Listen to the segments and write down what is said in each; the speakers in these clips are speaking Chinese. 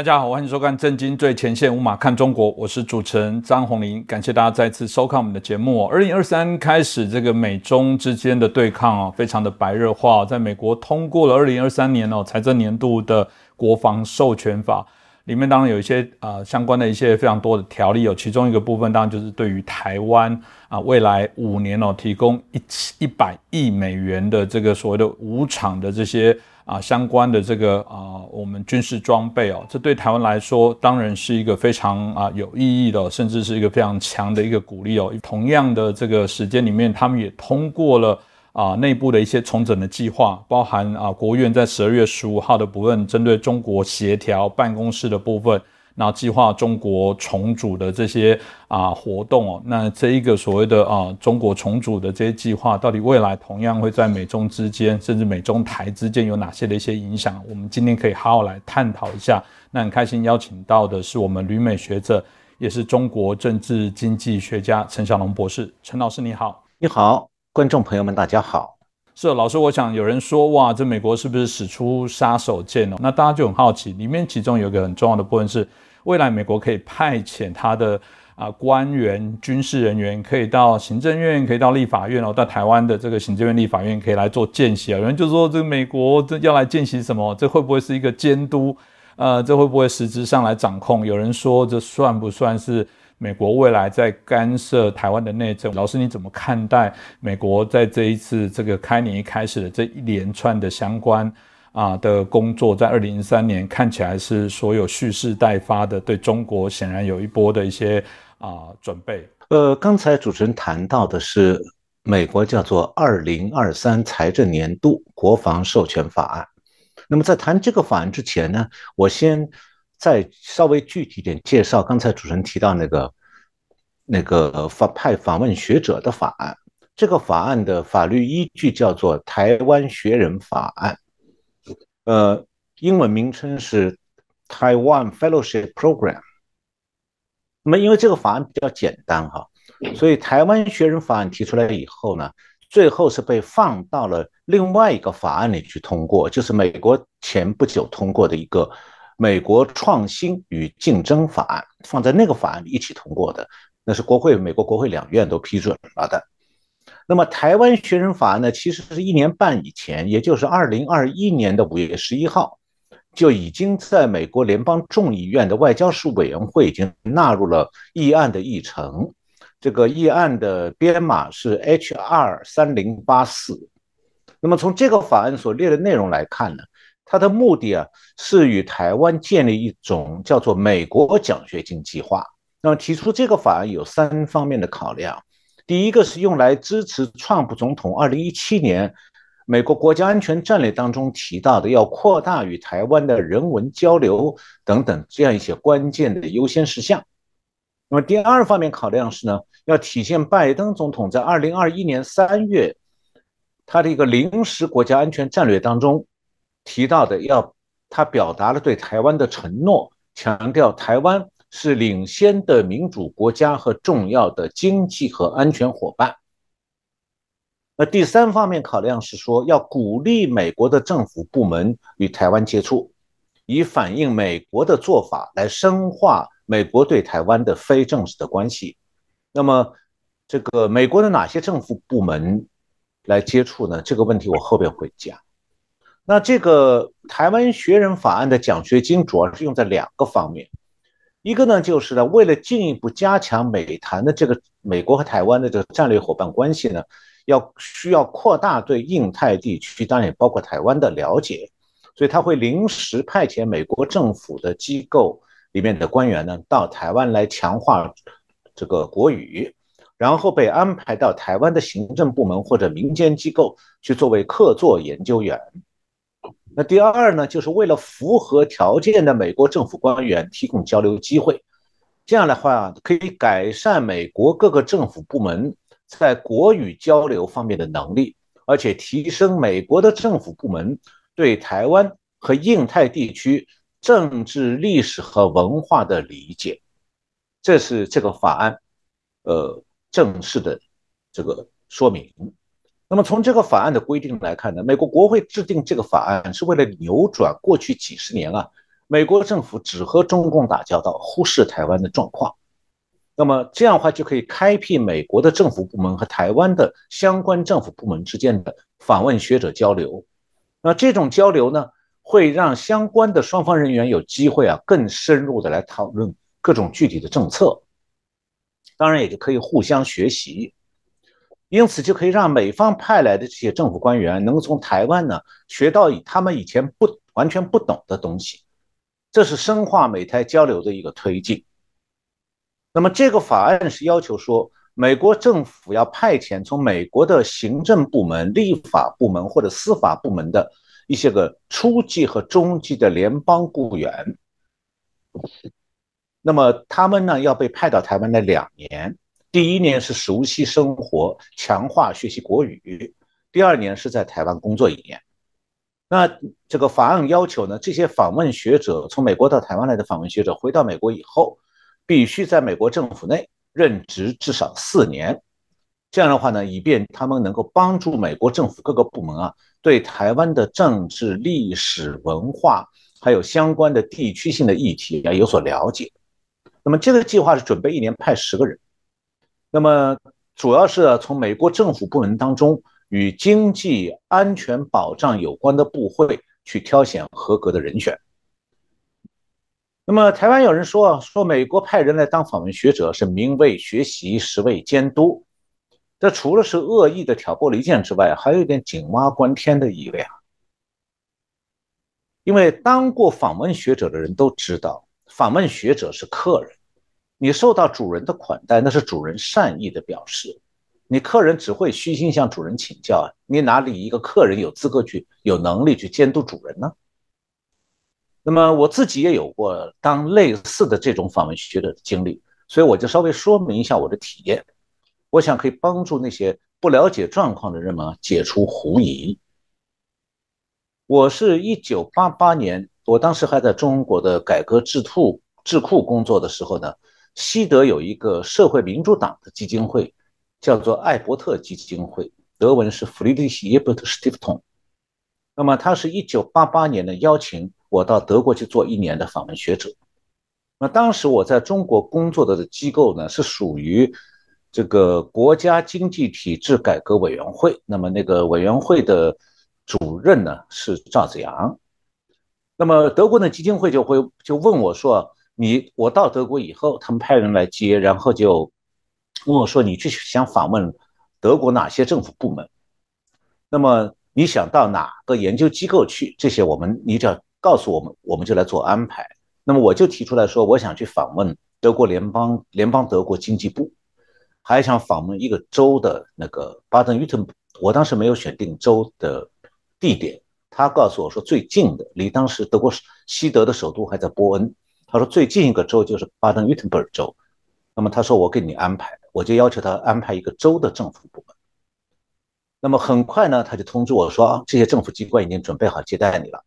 大家好，欢迎收看《震惊最前线》，无马看中国，我是主持人张宏林，感谢大家再次收看我们的节目。二零二三开始，这个美中之间的对抗哦，非常的白热化。在美国通过了二零二三年哦财政年度的国防授权法，里面当然有一些啊相关的一些非常多的条例哦，其中一个部分当然就是对于台湾啊未来五年哦提供一一百亿美元的这个所谓的无偿的这些。啊，相关的这个啊，我们军事装备哦，这对台湾来说当然是一个非常啊有意义的，甚至是一个非常强的一个鼓励哦。同样的这个时间里面，他们也通过了啊内部的一些重整的计划，包含啊国务院在十二月十五号的部分，针对中国协调办公室的部分。那计划中国重组的这些啊活动哦，那这一个所谓的啊中国重组的这些计划，到底未来同样会在美中之间，甚至美中台之间有哪些的一些影响？我们今天可以好好来探讨一下。那很开心邀请到的是我们旅美学者，也是中国政治经济学家陈小龙博士。陈老师你好，你好，观众朋友们大家好。是老师，我想有人说哇，这美国是不是使出杀手锏哦？那大家就很好奇，里面其中有一个很重要的部分是。未来美国可以派遣他的啊官员、军事人员，可以到行政院，可以到立法院哦，到台湾的这个行政院、立法院可以来做见习啊。有人就说，这个美国这要来见习什么？这会不会是一个监督？呃，这会不会实质上来掌控？有人说，这算不算是美国未来在干涉台湾的内政？老师你怎么看待美国在这一次这个开年一开始的这一连串的相关？啊的工作，在二零零三年看起来是所有蓄势待发的，对中国显然有一波的一些啊准备。呃，刚才主持人谈到的是美国叫做二零二三财政年度国防授权法案。那么在谈这个法案之前呢，我先再稍微具体点介绍刚才主持人提到那个那个访派访问学者的法案。这个法案的法律依据叫做《台湾学人法案》。呃，英文名称是 Taiwan Fellowship Program。那么，因为这个法案比较简单哈，所以台湾学人法案提出来以后呢，最后是被放到了另外一个法案里去通过，就是美国前不久通过的一个美国创新与竞争法案，放在那个法案里一起通过的，那是国会美国国会两院都批准了的。那么，台湾学人法案呢，其实是一年半以前，也就是二零二一年的五月十一号，就已经在美国联邦众议院的外交事务委员会已经纳入了议案的议程。这个议案的编码是 H R 三零八四。那么，从这个法案所列的内容来看呢，它的目的啊，是与台湾建立一种叫做美国奖学金计划。那么，提出这个法案有三方面的考量。第一个是用来支持川普总统二零一七年美国国家安全战略当中提到的要扩大与台湾的人文交流等等这样一些关键的优先事项。那么第二方面考量是呢，要体现拜登总统在二零二一年三月他的一个临时国家安全战略当中提到的，要他表达了对台湾的承诺，强调台湾。是领先的民主国家和重要的经济和安全伙伴。那第三方面考量是说，要鼓励美国的政府部门与台湾接触，以反映美国的做法来深化美国对台湾的非正式的关系。那么，这个美国的哪些政府部门来接触呢？这个问题我后边会讲。那这个台湾学人法案的奖学金主要是用在两个方面。一个呢，就是呢，为了进一步加强美谈的这个美国和台湾的这个战略伙伴关系呢，要需要扩大对印太地区，当然也包括台湾的了解，所以他会临时派遣美国政府的机构里面的官员呢，到台湾来强化这个国语，然后被安排到台湾的行政部门或者民间机构去作为客座研究员。那第二呢，就是为了符合条件的美国政府官员提供交流机会，这样的话可以改善美国各个政府部门在国语交流方面的能力，而且提升美国的政府部门对台湾和印太地区政治历史和文化的理解。这是这个法案，呃，正式的这个说明。那么从这个法案的规定来看呢，美国国会制定这个法案是为了扭转过去几十年啊美国政府只和中共打交道，忽视台湾的状况。那么这样的话就可以开辟美国的政府部门和台湾的相关政府部门之间的访问学者交流。那这种交流呢，会让相关的双方人员有机会啊，更深入的来讨论各种具体的政策。当然也就可以互相学习，因此就可以让美方派来的这些政府官员能够从台湾呢学到他们以前不完全不懂的东西，这是深化美台交流的一个推进。那么这个法案是要求说，美国政府要派遣从美国的行政部门、立法部门或者司法部门的一些个初级和中级的联邦雇员。那么他们呢要被派到台湾的两年，第一年是熟悉生活、强化学习国语，第二年是在台湾工作一年。那这个法案要求呢，这些访问学者从美国到台湾来的访问学者回到美国以后，必须在美国政府内任职至少四年。这样的话呢，以便他们能够帮助美国政府各个部门啊，对台湾的政治、历史文化还有相关的地区性的议题要有所了解。那么这个计划是准备一年派十个人，那么主要是从美国政府部门当中与经济安全保障有关的部会去挑选合格的人选。那么台湾有人说说美国派人来当访问学者是名为学习实为监督，这除了是恶意的挑拨离间之外，还有一点井蛙观天的意味啊。因为当过访问学者的人都知道。访问学者是客人，你受到主人的款待，那是主人善意的表示。你客人只会虚心向主人请教啊，你哪里一个客人有资格去、有能力去监督主人呢？那么我自己也有过当类似的这种访问学者的经历，所以我就稍微说明一下我的体验，我想可以帮助那些不了解状况的人们解除狐疑。我是一九八八年。我当时还在中国的改革智库智库工作的时候呢，西德有一个社会民主党的基金会，叫做艾伯特基金会，德文是 Friedrich Ebert Stiftung。那么他是一九八八年的邀请我到德国去做一年的访问学者。那当时我在中国工作的机构呢，是属于这个国家经济体制改革委员会。那么那个委员会的主任呢是赵子阳。那么德国的基金会就会就问我说：“你我到德国以后，他们派人来接，然后就问我说，你去想访问德国哪些政府部门？那么你想到哪个研究机构去？这些我们你只要告诉我们，我们就来做安排。那么我就提出来说，我想去访问德国联邦联邦德国经济部，还想访问一个州的那个巴登 württemberg。我当时没有选定州的地点。”他告诉我说，最近的离当时德国西德的首都还在波恩。他说最近一个州就是巴登 wür 特贝尔州。那么他说我给你安排，我就要求他安排一个州的政府部门。那么很快呢，他就通知我说啊，这些政府机关已经准备好接待你了。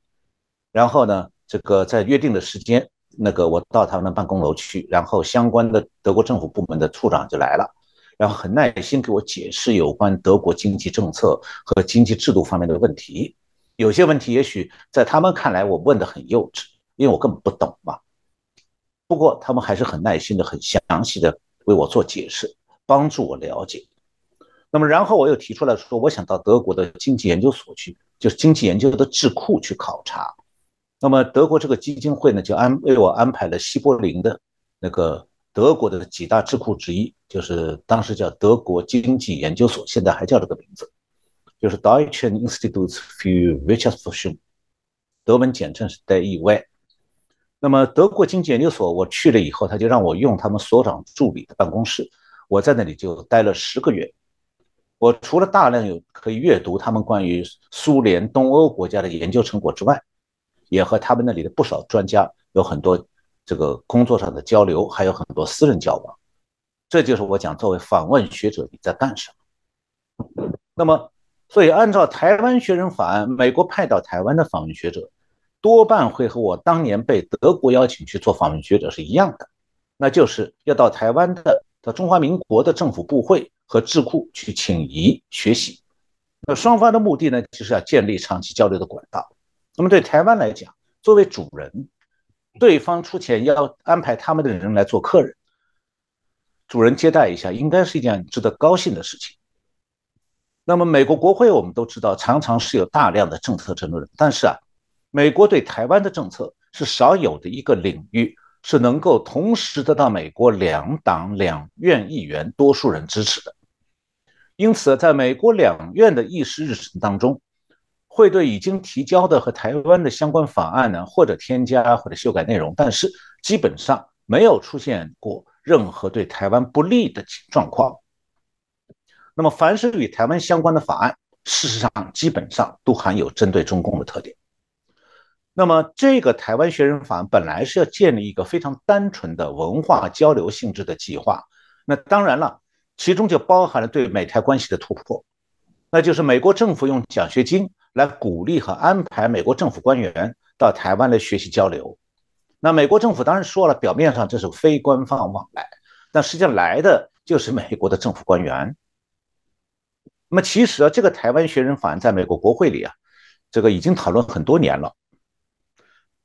然后呢，这个在约定的时间，那个我到他们的办公楼去，然后相关的德国政府部门的处长就来了，然后很耐心给我解释有关德国经济政策和经济制度方面的问题。有些问题也许在他们看来我问的很幼稚，因为我根本不懂嘛。不过他们还是很耐心的、很详细的为我做解释，帮助我了解。那么然后我又提出来说，我想到德国的经济研究所去，就是经济研究的智库去考察。那么德国这个基金会呢，就安为我安排了西柏林的那个德国的几大智库之一，就是当时叫德国经济研究所，现在还叫这个名字。就是 Deutsche Institut für Wirtschaftsforschung，德文简称是 DIY。那么德国经济研究所，我去了以后，他就让我用他们所长助理的办公室，我在那里就待了十个月。我除了大量有可以阅读他们关于苏联东欧国家的研究成果之外，也和他们那里的不少专家有很多这个工作上的交流，还有很多私人交往。这就是我讲作为访问学者你在干什么。那么。所以，按照台湾学人法案，美国派到台湾的访问学者，多半会和我当年被德国邀请去做访问学者是一样的，那就是要到台湾的、到中华民国的政府部会和智库去请移学习。那双方的目的呢，就是要建立长期交流的管道。那么对台湾来讲，作为主人，对方出钱要安排他们的人来做客人，主人接待一下，应该是一件值得高兴的事情。那么，美国国会我们都知道，常常是有大量的政策争论。但是啊，美国对台湾的政策是少有的一个领域，是能够同时得到美国两党两院议员多数人支持的。因此，在美国两院的议事日程当中，会对已经提交的和台湾的相关法案呢，或者添加或者修改内容，但是基本上没有出现过任何对台湾不利的状况。那么，凡是与台湾相关的法案，事实上基本上都含有针对中共的特点。那么，这个台湾学人法案本来是要建立一个非常单纯的文化交流性质的计划，那当然了，其中就包含了对美台关系的突破，那就是美国政府用奖学金来鼓励和安排美国政府官员到台湾来学习交流。那美国政府当然说了，表面上这是非官方往来，但实际上来的就是美国的政府官员。那么其实啊，这个台湾学人法案在美国国会里啊，这个已经讨论很多年了。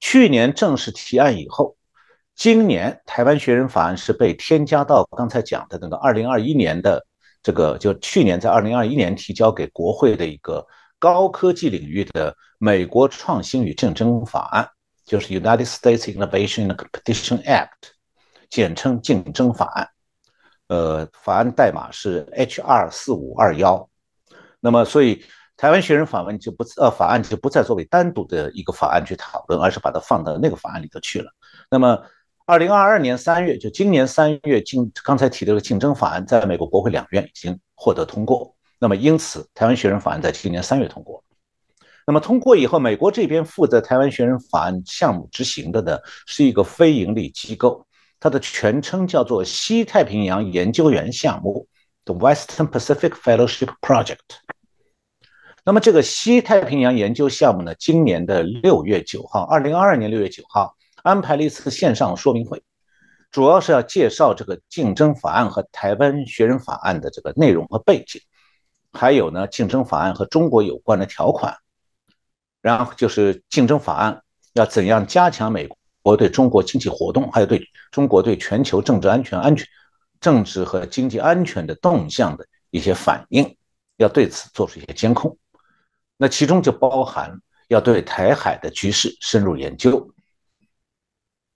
去年正式提案以后，今年台湾学人法案是被添加到刚才讲的那个二零二一年的这个，就去年在二零二一年提交给国会的一个高科技领域的美国创新与竞争法案，就是 United States Innovation and Competition Act，简称竞争法案。呃，法案代码是 H.R. 四五二幺。那么，所以台湾学人法案就不呃法案就不再作为单独的一个法案去讨论，而是把它放到那个法案里头去了。那么，二零二二年三月，就今年三月竞刚才提到的竞争法案，在美国国会两院已经获得通过。那么，因此台湾学人法案在今年三月通过。那么通过以后，美国这边负责台湾学人法案项目执行的呢，是一个非盈利机构，它的全称叫做西太平洋研究员项目。The Western Pacific Fellowship Project。那么这个西太平洋研究项目呢，今年的六月九号，二零二二年六月九号安排了一次线上说明会，主要是要介绍这个竞争法案和台湾学人法案的这个内容和背景，还有呢竞争法案和中国有关的条款，然后就是竞争法案要怎样加强美国对中国经济活动，还有对中国对全球政治安全安全。政治和经济安全的动向的一些反应，要对此做出一些监控。那其中就包含要对台海的局势深入研究。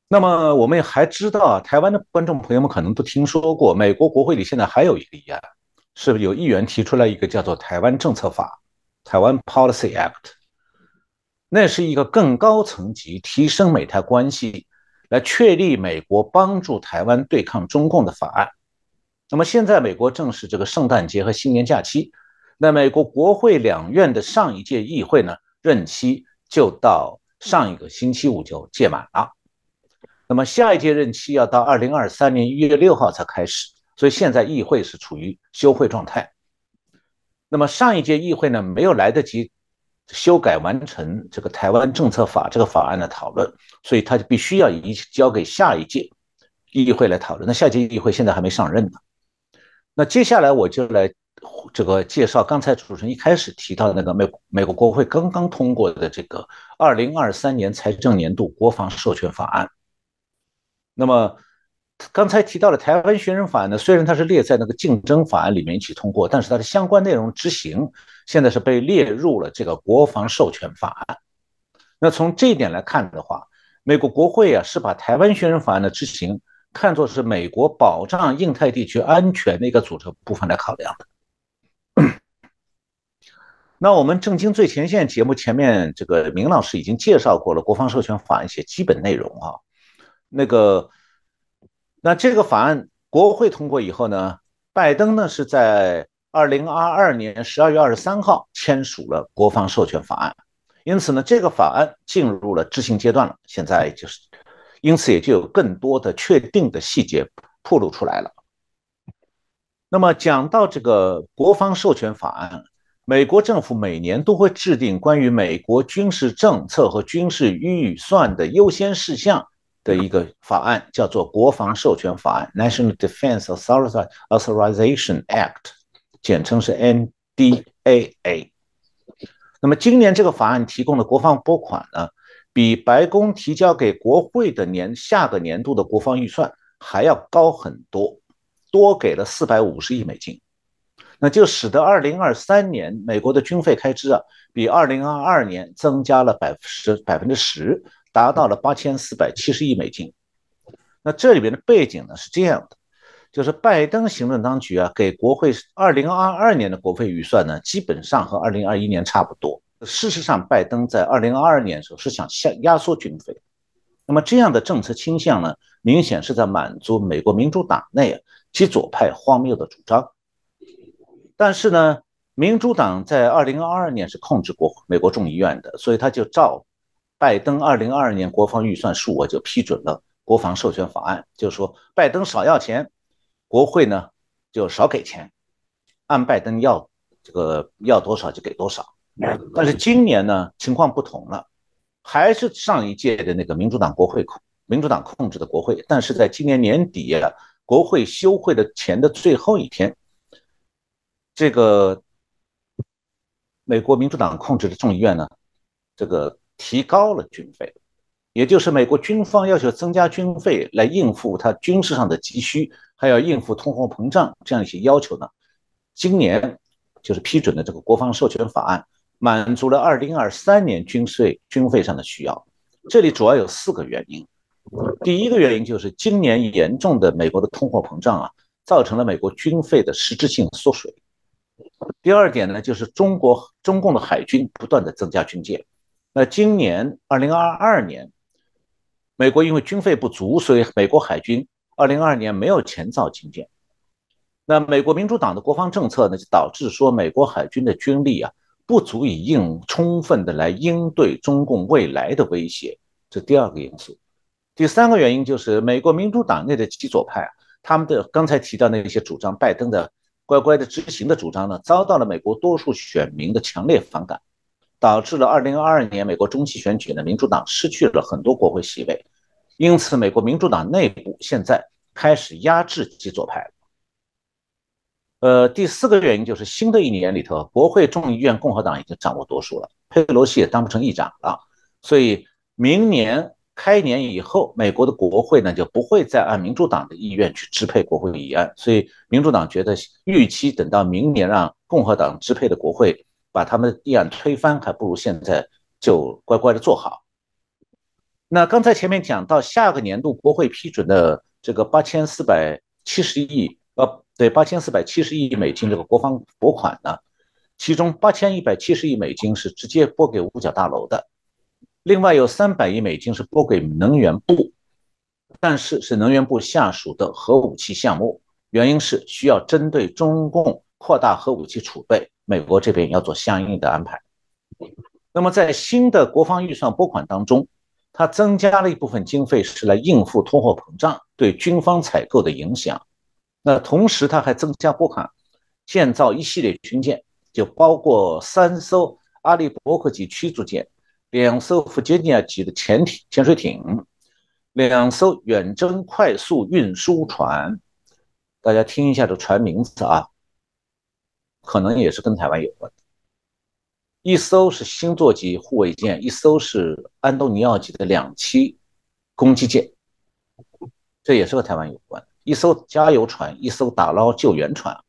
那么我们也还知道啊，台湾的观众朋友们可能都听说过，美国国会里现在还有一个议案，是不是有议员提出来一个叫做《台湾政策法》（台湾 Policy Act）？那是一个更高层级提升美台关系。来确立美国帮助台湾对抗中共的法案。那么现在美国正是这个圣诞节和新年假期，那美国国会两院的上一届议会呢，任期就到上一个星期五就届满了。那么下一届任期要到二零二三年一月六号才开始，所以现在议会是处于休会状态。那么上一届议会呢，没有来得及。修改完成这个台湾政策法这个法案的讨论，所以他就必须要移交给下一届议会来讨论。那下届议会现在还没上任呢。那接下来我就来这个介绍刚才主持人一开始提到的那个美美国国会刚刚通过的这个二零二三年财政年度国防授权法案。那么。刚才提到的台湾学人法案呢，虽然它是列在那个竞争法案里面一起通过，但是它的相关内容执行现在是被列入了这个国防授权法案。那从这一点来看的话，美国国会啊是把台湾学人法案的执行看作是美国保障印太地区安全的一个组成部分来考量的。那我们正经最前线节目前面这个明老师已经介绍过了国防授权法案一些基本内容啊，那个。那这个法案国会通过以后呢，拜登呢是在二零二二年十二月二十三号签署了国防授权法案，因此呢，这个法案进入了执行阶段了。现在就是，因此也就有更多的确定的细节暴露出来了。那么讲到这个国防授权法案，美国政府每年都会制定关于美国军事政策和军事预算的优先事项。的一个法案叫做国防授权法案 （National Defense Authorization Act），简称是 NDAA。那么今年这个法案提供的国防拨款呢，比白宫提交给国会的年下个年度的国防预算还要高很多，多给了四百五十亿美金，那就使得二零二三年美国的军费开支啊，比二零二二年增加了百十百分之十，达到了八千四百七十亿美金。那这里边的背景呢是这样的。就是拜登行政当局啊，给国会二零二二年的国费预算呢，基本上和二零二一年差不多。事实上，拜登在二零二二年的时候是想下压缩军费。那么这样的政策倾向呢，明显是在满足美国民主党内啊极左派荒谬的主张。但是呢，民主党在二零二二年是控制国美国众议院的，所以他就照拜登二零二二年国防预算数额就批准了国防授权法案，就是说拜登少要钱。国会呢就少给钱，按拜登要这个要多少就给多少。但是今年呢情况不同了，还是上一届的那个民主党国会控民主党控制的国会，但是在今年年底啊国会休会的前的最后一天，这个美国民主党控制的众议院呢，这个提高了军费，也就是美国军方要求增加军费来应付它军事上的急需。还要应付通货膨胀这样一些要求呢，今年就是批准的这个国防授权法案，满足了二零二三年军税军费上的需要。这里主要有四个原因。第一个原因就是今年严重的美国的通货膨胀啊，造成了美国军费的实质性缩水。第二点呢，就是中国中共的海军不断的增加军舰。那今年二零二二年，美国因为军费不足，所以美国海军。二零二二年没有钱造军舰，那美国民主党的国防政策呢，就导致说美国海军的军力啊不足以应充分的来应对中共未来的威胁，这第二个因素。第三个原因就是美国民主党内的极左派啊，他们的刚才提到那些主张拜登的乖乖的执行的主张呢，遭到了美国多数选民的强烈反感，导致了二零二二年美国中期选举呢，民主党失去了很多国会席位。因此，美国民主党内部现在开始压制极左派。呃，第四个原因就是新的一年里头，国会众议院共和党已经掌握多数了，佩洛西也当不成议长了，所以明年开年以后，美国的国会呢就不会再按民主党的意愿去支配国会议案。所以，民主党觉得预期等到明年让共和党支配的国会把他们议案推翻，还不如现在就乖乖的做好。那刚才前面讲到，下个年度国会批准的这个八千四百七十亿，呃，对，八千四百七十亿美金这个国防拨款呢，其中八千一百七十亿美金是直接拨给五角大楼的，另外有三百亿美金是拨给能源部，但是是能源部下属的核武器项目，原因是需要针对中共扩大核武器储备，美国这边要做相应的安排。那么在新的国防预算拨款当中。它增加了一部分经费，是来应付通货膨胀对军方采购的影响。那同时，它还增加拨款，建造一系列军舰，就包括三艘阿利伯克级驱逐舰、两艘弗吉尼亚级的潜艇、潜水艇、两艘远征快速运输船。大家听一下这船名字啊，可能也是跟台湾有关。一艘是星座级护卫舰，一艘是安东尼奥级的两栖攻击舰，这也是和台湾有关。一艘加油船，一艘打捞救援船。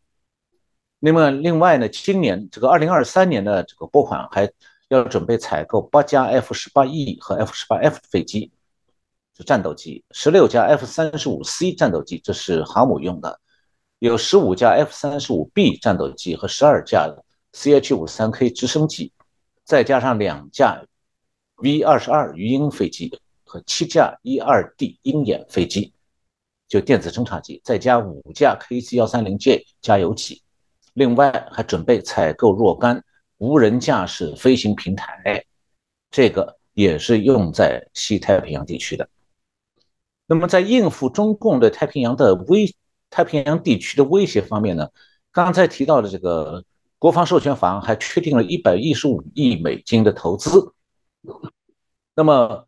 那么，另外呢，今年这个二零二三年的这个拨款还要准备采购八架 F 十八 E 和 F 十八 F 飞机，是战斗机；十六架 F 三十五 C 战斗机，这是航母用的；有十五架 F 三十五 B 战斗机和十二架。CH 五三 K 直升机，再加上两架 V 二十二鱼鹰飞机和七架 E 二 D 鹰眼飞机，就电子侦察机，再加五架 KC 幺三零 J 加油机，另外还准备采购若干无人驾驶飞行平台，这个也是用在西太平洋地区的。那么在应付中共对太平洋的威太平洋地区的威胁方面呢？刚才提到的这个。国防授权法案还确定了一百一十五亿美金的投资，那么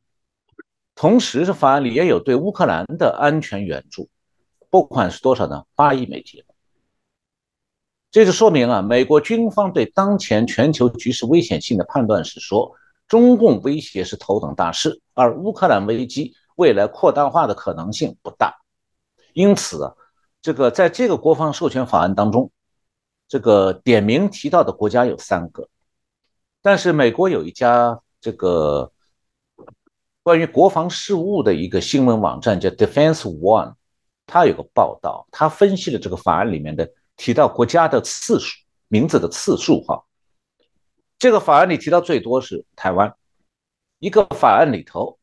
同时这法案里也有对乌克兰的安全援助，拨款是多少呢？八亿美金。这就说明啊，美国军方对当前全球局势危险性的判断是说，中共威胁是头等大事，而乌克兰危机未来扩大化的可能性不大。因此啊，这个在这个国防授权法案当中，这个点名提到的国家有三个，但是美国有一家这个关于国防事务的一个新闻网站叫 Defense One，它有个报道，它分析了这个法案里面的提到国家的次数，名字的次数哈。这个法案里提到最多是台湾，一个法案里头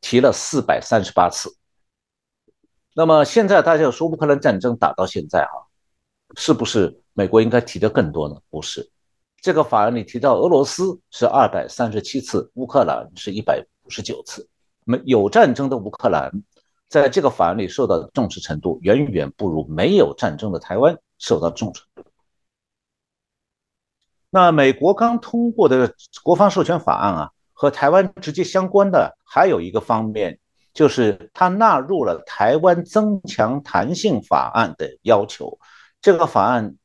提了四百三十八次。那么现在大家说乌克兰战争打到现在哈，是不是美国应该提的更多呢？不是，这个法案里提到俄罗斯是二百三十七次，乌克兰是一百五十九次。没有战争的乌克兰，在这个法案里受到的重视程度远远不如没有战争的台湾受到重视。那美国刚通过的国防授权法案啊，和台湾直接相关的还有一个方面，就是它纳入了台湾增强弹性法案的要求。这个法案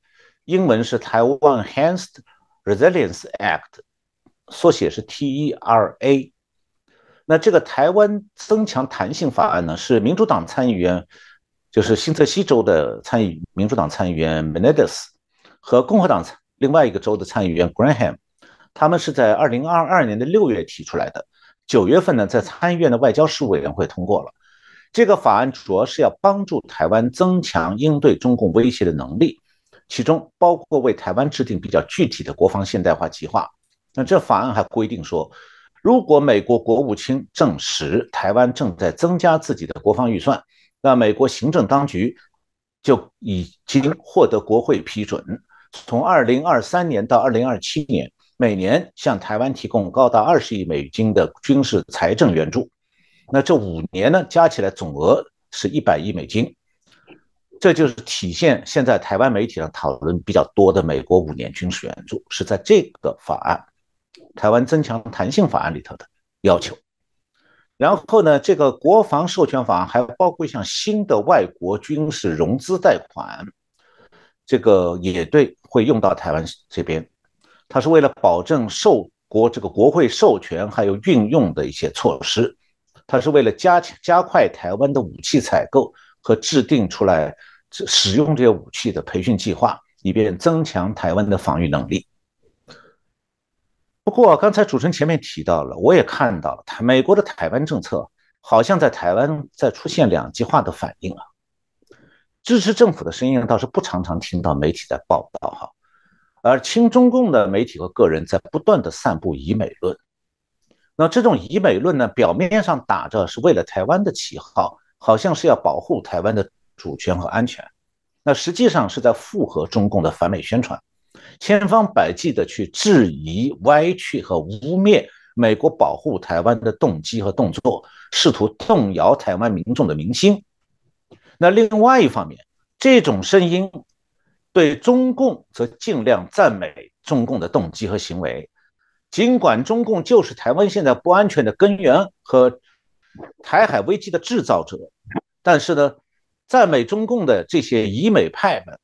英文是台湾 Enhanced Resilience Act，缩写是 TERA。那这个台湾增强弹性法案呢，是民主党参议员，就是新泽西州的参议民主党参议员 Menendez 和共和党参。另外一个州的参议员 Graham，他们是在二零二二年的六月提出来的，九月份呢，在参议院的外交事务委员会通过了。这个法案主要是要帮助台湾增强应对中共威胁的能力，其中包括为台湾制定比较具体的国防现代化计划。那这法案还规定说，如果美国国务卿证实台湾正在增加自己的国防预算，那美国行政当局就已经获得国会批准。从二零二三年到二零二七年，每年向台湾提供高达二十亿美金的军事财政援助。那这五年呢，加起来总额是一百亿美金。这就是体现现在台湾媒体上讨论比较多的美国五年军事援助，是在这个法案《台湾增强弹性法案》里头的要求。然后呢，这个国防授权法还包括一项新的外国军事融资贷款。这个也对，会用到台湾这边，它是为了保证受国这个国会授权还有运用的一些措施，它是为了加强加快台湾的武器采购和制定出来使用这些武器的培训计划，以便增强台湾的防御能力。不过刚才主持人前面提到了，我也看到了，台美国的台湾政策好像在台湾在出现两极化的反应啊。支持政府的声音倒是不常常听到媒体在报道哈，而亲中共的媒体和个人在不断的散布以美论。那这种以美论呢，表面上打着是为了台湾的旗号，好像是要保护台湾的主权和安全，那实际上是在附和中共的反美宣传，千方百计的去质疑、歪曲和污蔑美国保护台湾的动机和动作，试图动摇台湾民众的民心。那另外一方面，这种声音对中共则尽量赞美中共的动机和行为，尽管中共就是台湾现在不安全的根源和台海危机的制造者，但是呢，赞美中共的这些以美派们、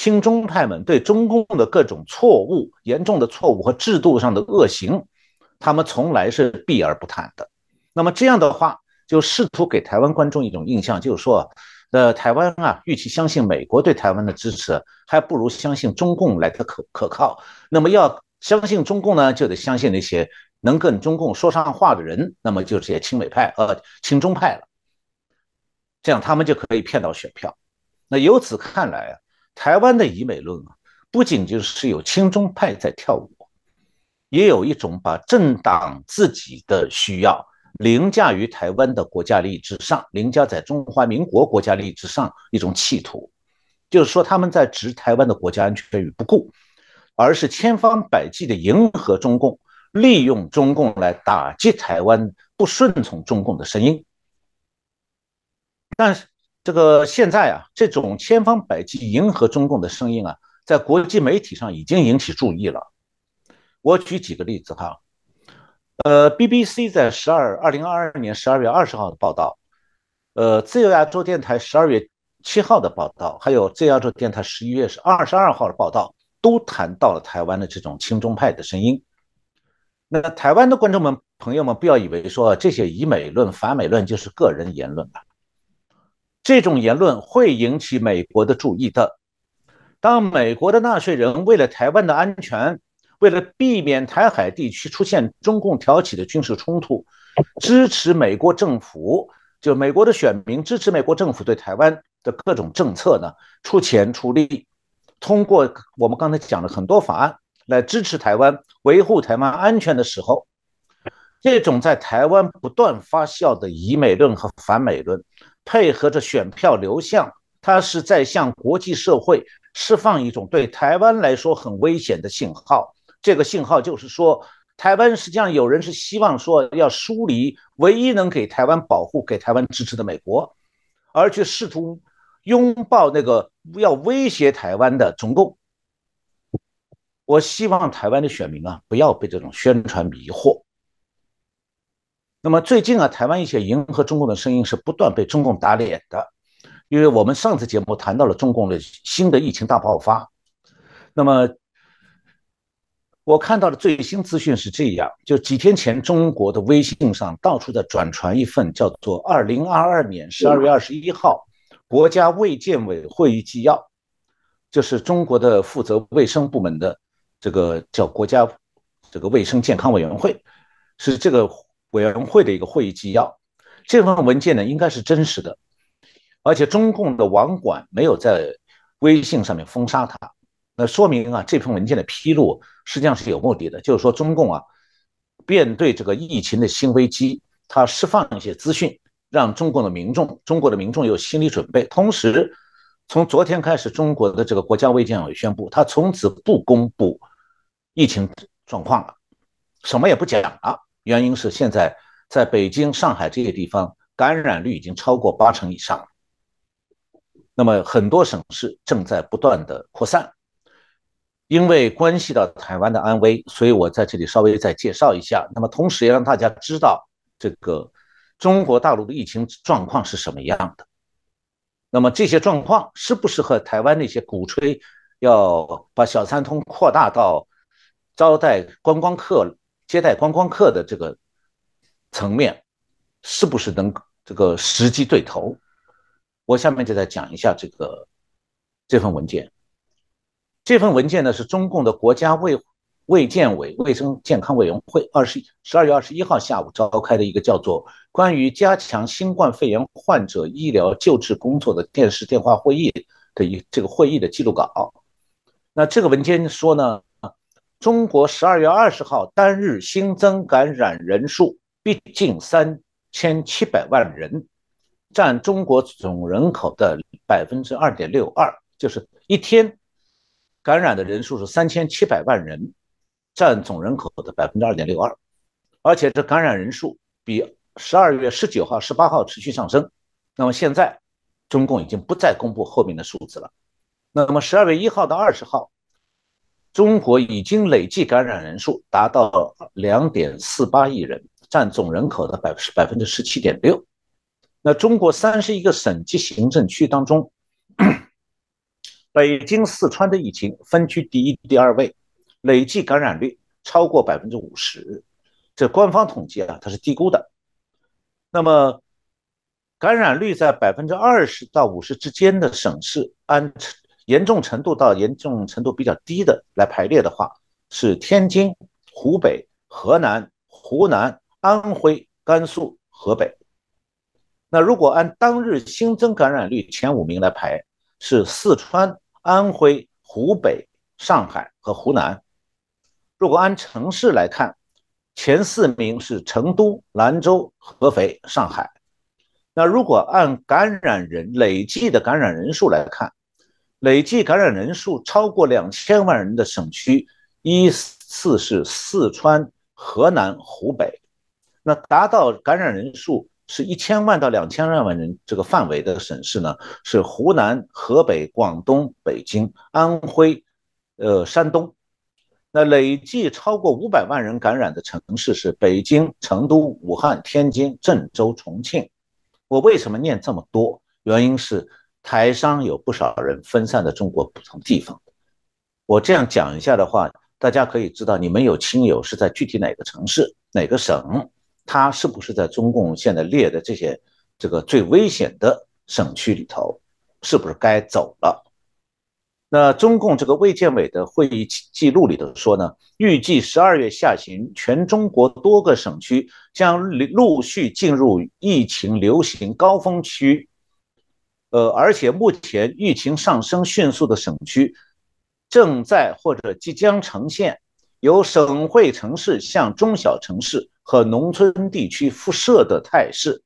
亲中派们对中共的各种错误、严重的错误和制度上的恶行，他们从来是避而不谈的。那么这样的话，就试图给台湾观众一种印象，就是说。呃台湾啊，与其相信美国对台湾的支持，还不如相信中共来的可可靠。那么要相信中共呢，就得相信那些能跟中共说上话的人，那么就是些亲美派呃亲中派了。这样他们就可以骗到选票。那由此看来啊，台湾的以美论啊，不仅仅是有亲中派在跳舞，也有一种把政党自己的需要。凌驾于台湾的国家利益之上，凌驾在中华民国国家利益之上，一种企图，就是说他们在置台湾的国家安全于不顾，而是千方百计的迎合中共，利用中共来打击台湾不顺从中共的声音。但是这个现在啊，这种千方百计迎合中共的声音啊，在国际媒体上已经引起注意了。我举几个例子哈。呃，BBC 在十二二零二二年十二月二十号的报道，呃，自由亚洲电台十二月七号的报道，还有自由亚洲电台十一月是二十二号的报道，都谈到了台湾的这种亲中派的声音。那台湾的观众们、朋友们，不要以为说这些以美论、反美论就是个人言论吧。这种言论会引起美国的注意的。当美国的纳税人为了台湾的安全，为了避免台海地区出现中共挑起的军事冲突，支持美国政府，就美国的选民支持美国政府对台湾的各种政策呢，出钱出力，通过我们刚才讲的很多法案来支持台湾、维护台湾安全的时候，这种在台湾不断发酵的以美论和反美论，配合着选票流向，它是在向国际社会释放一种对台湾来说很危险的信号。这个信号就是说，台湾实际上有人是希望说要疏离唯一能给台湾保护、给台湾支持的美国，而去试图拥抱那个要威胁台湾的中共。我希望台湾的选民啊，不要被这种宣传迷惑。那么最近啊，台湾一些迎合中共的声音是不断被中共打脸的，因为我们上次节目谈到了中共的新的疫情大爆发，那么。我看到的最新资讯是这样：就几天前，中国的微信上到处在转传一份叫做《二零二二年十二月二十一号国家卫健委会议纪要》，就是中国的负责卫生部门的这个叫国家这个卫生健康委员会，是这个委员会的一个会议纪要。这份文件呢，应该是真实的，而且中共的网管没有在微信上面封杀它。那说明啊，这份文件的披露实际上是有目的的，就是说中共啊，面对这个疫情的新危机，他释放一些资讯，让中国的民众，中国的民众有心理准备。同时，从昨天开始，中国的这个国家卫健委宣布，他从此不公布疫情状况了，什么也不讲了。原因是现在在北京、上海这些地方感染率已经超过八成以上，那么很多省市正在不断的扩散。因为关系到台湾的安危，所以我在这里稍微再介绍一下。那么，同时也让大家知道这个中国大陆的疫情状况是什么样的。那么，这些状况是不是和台湾那些鼓吹要把小三通扩大到招待观光客、接待观光客的这个层面，是不是能这个时机对头？我下面就再讲一下这个这份文件。这份文件呢，是中共的国家卫卫健委卫生健康委员会二十十二月二十一号下午召开的一个叫做《关于加强新冠肺炎患者医疗救治工作的电视电话会议》的一这个会议的记录稿。那这个文件说呢，中国十二月二十号单日新增感染人数逼近三千七百万人，占中国总人口的百分之二点六二，就是一天。感染的人数是三千七百万人，占总人口的百分之二点六二，而且这感染人数比十二月十九号、十八号持续上升。那么现在，中共已经不再公布后面的数字了。那么十二月一号到二十号，中国已经累计感染人数达到两点四八亿人，占总人口的百分百分之十七点六。那中国三十一个省级行政区当中，北京、四川的疫情分居第一、第二位，累计感染率超过百分之五十。这官方统计啊，它是低估的。那么，感染率在百分之二十到五十之间的省市，按严重程度到严重程度比较低的来排列的话，是天津、湖北、河南、湖南、安徽、甘肃、河北。那如果按当日新增感染率前五名来排，是四川。安徽、湖北、上海和湖南。如果按城市来看，前四名是成都、兰州、合肥、上海。那如果按感染人累计的感染人数来看，累计感染人数超过两千万人的省区依次是四川、河南、湖北。那达到感染人数。是一千万到两千万万人这个范围的省市呢，是湖南、河北、广东、北京、安徽，呃，山东。那累计超过五百万人感染的城市是北京、成都、武汉、天津、郑州、重庆。我为什么念这么多？原因是台商有不少人分散在中国不同地方。我这样讲一下的话，大家可以知道，你们有亲友是在具体哪个城市、哪个省，他是不是在中共现在列的这些这个最危险的省区里头，是不是该走了？那中共这个卫健委的会议记录里头说呢，预计十二月下旬，全中国多个省区将陆续进入疫情流行高峰区。呃，而且目前疫情上升迅速的省区，正在或者即将呈现由省会城市向中小城市和农村地区辐射的态势。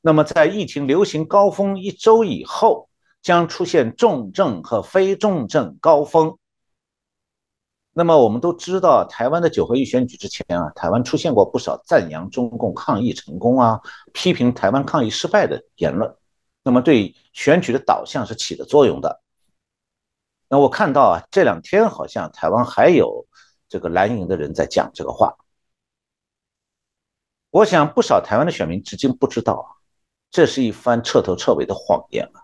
那么，在疫情流行高峰一周以后。将出现重症和非重症高峰。那么我们都知道，台湾的九合一选举之前啊，台湾出现过不少赞扬中共抗疫成功啊，批评台湾抗疫失败的言论。那么对选举的导向是起的作用的。那我看到啊，这两天好像台湾还有这个蓝营的人在讲这个话。我想不少台湾的选民至今不知道啊，这是一番彻头彻尾的谎言啊。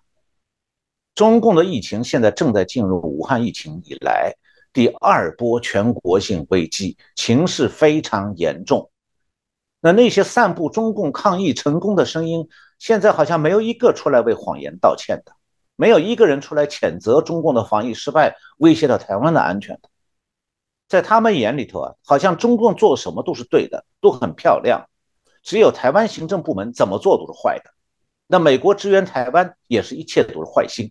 中共的疫情现在正在进入武汉疫情以来第二波全国性危机，情势非常严重。那那些散布中共抗疫成功的声音，现在好像没有一个出来为谎言道歉的，没有一个人出来谴责中共的防疫失败，威胁到台湾的安全的。在他们眼里头啊，好像中共做什么都是对的，都很漂亮，只有台湾行政部门怎么做都是坏的。那美国支援台湾也是一切都是坏心。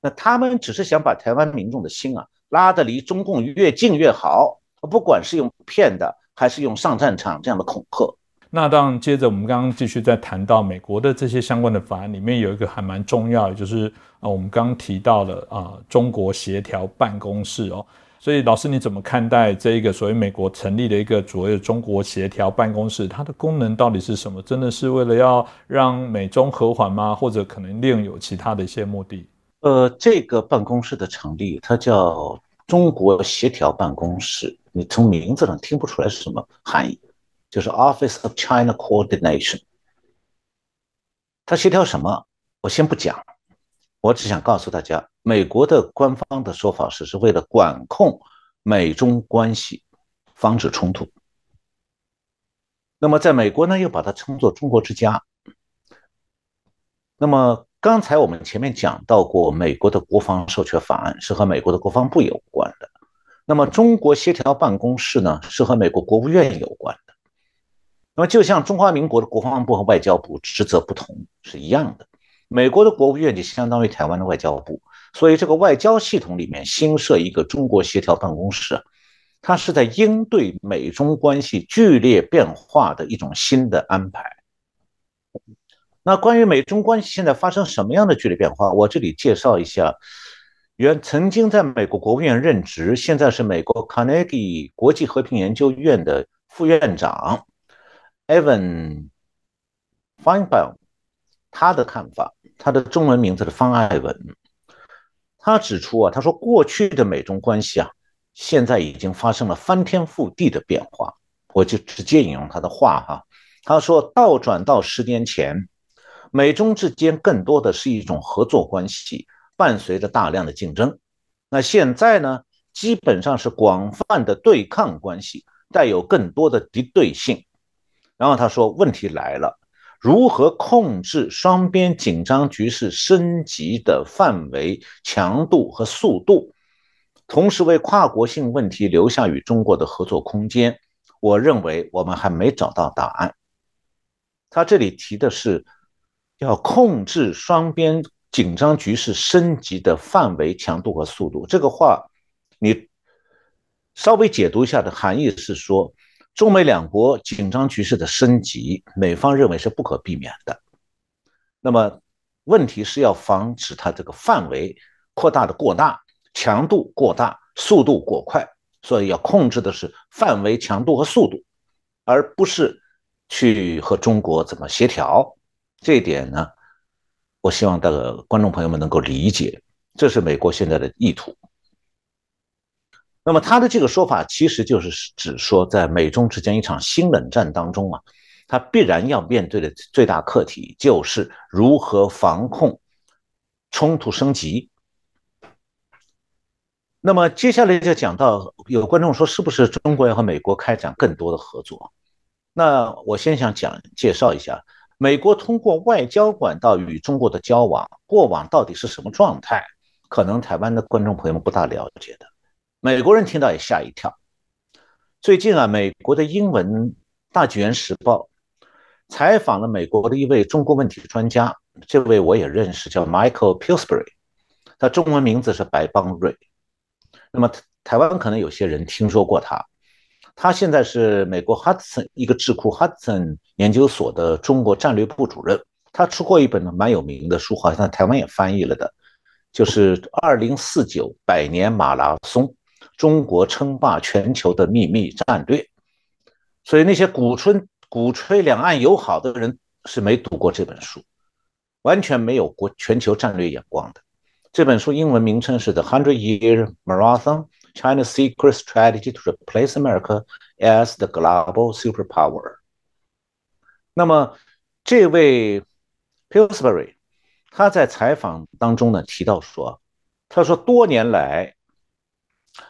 那他们只是想把台湾民众的心啊拉得离中共越近越好，不管是用骗的还是用上战场这样的恐吓。那当然，接着我们刚刚继续在谈到美国的这些相关的法案里面有一个还蛮重要的，就是啊我们刚刚提到了啊中国协调办公室哦。所以老师你怎么看待这一个所谓美国成立的一个所谓的中国协调办公室？它的功能到底是什么？真的是为了要让美中和缓吗？或者可能另有其他的一些目的？呃，这个办公室的成立，它叫中国协调办公室。你从名字上听不出来是什么含义，就是 Office of China Coordination。它协调什么？我先不讲，我只想告诉大家，美国的官方的说法是，是为了管控美中关系，防止冲突。那么在美国呢，又把它称作中国之家。那么。刚才我们前面讲到过，美国的国防授权法案是和美国的国防部有关的。那么，中国协调办公室呢，是和美国国务院有关的。那么，就像中华民国的国防部和外交部职责不同是一样的，美国的国务院就相当于台湾的外交部。所以，这个外交系统里面新设一个中国协调办公室，它是在应对美中关系剧烈变化的一种新的安排。那关于美中关系现在发生什么样的剧烈变化？我这里介绍一下，原曾经在美国国务院任职，现在是美国卡内基国际和平研究院的副院长 Evan Feinbaum，他的看法，他的中文名字是方爱文。他指出啊，他说过去的美中关系啊，现在已经发生了翻天覆地的变化。我就直接引用他的话哈，他说倒转到十年前。美中之间更多的是一种合作关系，伴随着大量的竞争。那现在呢，基本上是广泛的对抗关系，带有更多的敌对性。然后他说，问题来了，如何控制双边紧张局势升级的范围、强度和速度，同时为跨国性问题留下与中国的合作空间？我认为我们还没找到答案。他这里提的是。要控制双边紧张局势升级的范围、强度和速度。这个话，你稍微解读一下的含义是说，中美两国紧张局势的升级，美方认为是不可避免的。那么，问题是要防止它这个范围扩大的过大，强度过大，速度过快。所以要控制的是范围、强度和速度，而不是去和中国怎么协调。这一点呢，我希望的观众朋友们能够理解，这是美国现在的意图。那么他的这个说法，其实就是指说，在美中之间一场新冷战当中啊，他必然要面对的最大课题，就是如何防控冲突升级。那么接下来就讲到，有观众说是不是中国要和美国开展更多的合作？那我先想讲介绍一下，美国通过外交管道与中国的交往，过往到底是什么状态？可能台湾的观众朋友们不大了解的，美国人听到也吓一跳。最近啊，美国的英文大纪元时报采访了美国的一位中国问题专家，这位我也认识，叫 Michael Pillsbury，他中文名字是白邦瑞。那么台湾可能有些人听说过他，他现在是美国 Hudson 一个智库 Hudson 研究所的中国战略部主任。他出过一本蛮有名的书，好像台湾也翻译了的，就是《二零四九百年马拉松：中国称霸全球的秘密战略》。所以那些鼓吹鼓吹两岸友好的人是没读过这本书，完全没有国全球战略眼光的。这本书英文名称是《The Hundred Year Marathon: China's Secret Strategy to Replace America as the Global Superpower》。那么，这位 Pillsbury 他在采访当中呢提到说，他说多年来，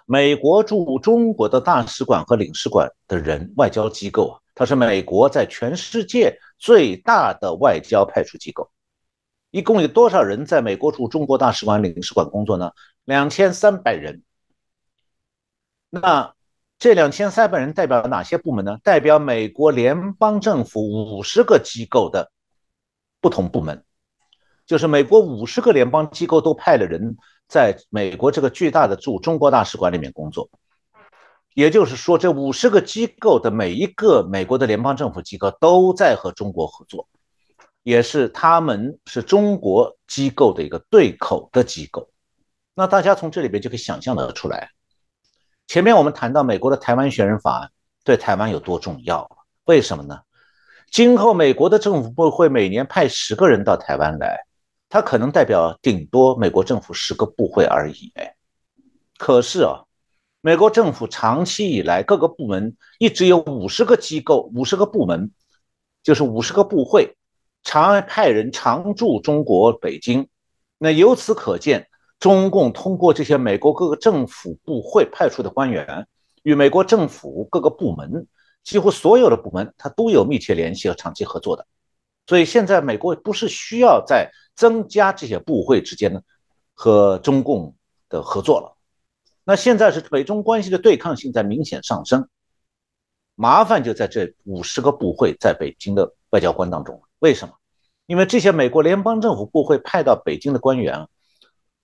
美国驻中国的大使馆和领事馆的人外交机构啊，它是美国在全世界最大的外交派出机构。一共有多少人在美国驻中国大使馆、领事馆工作呢？两千三百人。那这两千三百人代表了哪些部门呢？代表美国联邦政府五十个机构的不同部门，就是美国五十个联邦机构都派了人在美国这个巨大的驻中国大使馆里面工作。也就是说，这五十个机构的每一个美国的联邦政府机构都在和中国合作。也是他们是中国机构的一个对口的机构，那大家从这里边就可以想象得出来。前面我们谈到美国的台湾选人法案对台湾有多重要，为什么呢？今后美国的政府部会每年派十个人到台湾来，他可能代表顶多美国政府十个部会而已。哎，可是啊，美国政府长期以来各个部门一直有五十个机构、五十个部门，就是五十个部会。常派人常驻中国北京，那由此可见，中共通过这些美国各个政府部会派出的官员，与美国政府各个部门，几乎所有的部门，它都有密切联系和长期合作的。所以现在美国不是需要再增加这些部会之间的和中共的合作了。那现在是美中关系的对抗性在明显上升，麻烦就在这五十个部会在北京的外交官当中。为什么？因为这些美国联邦政府部会派到北京的官员，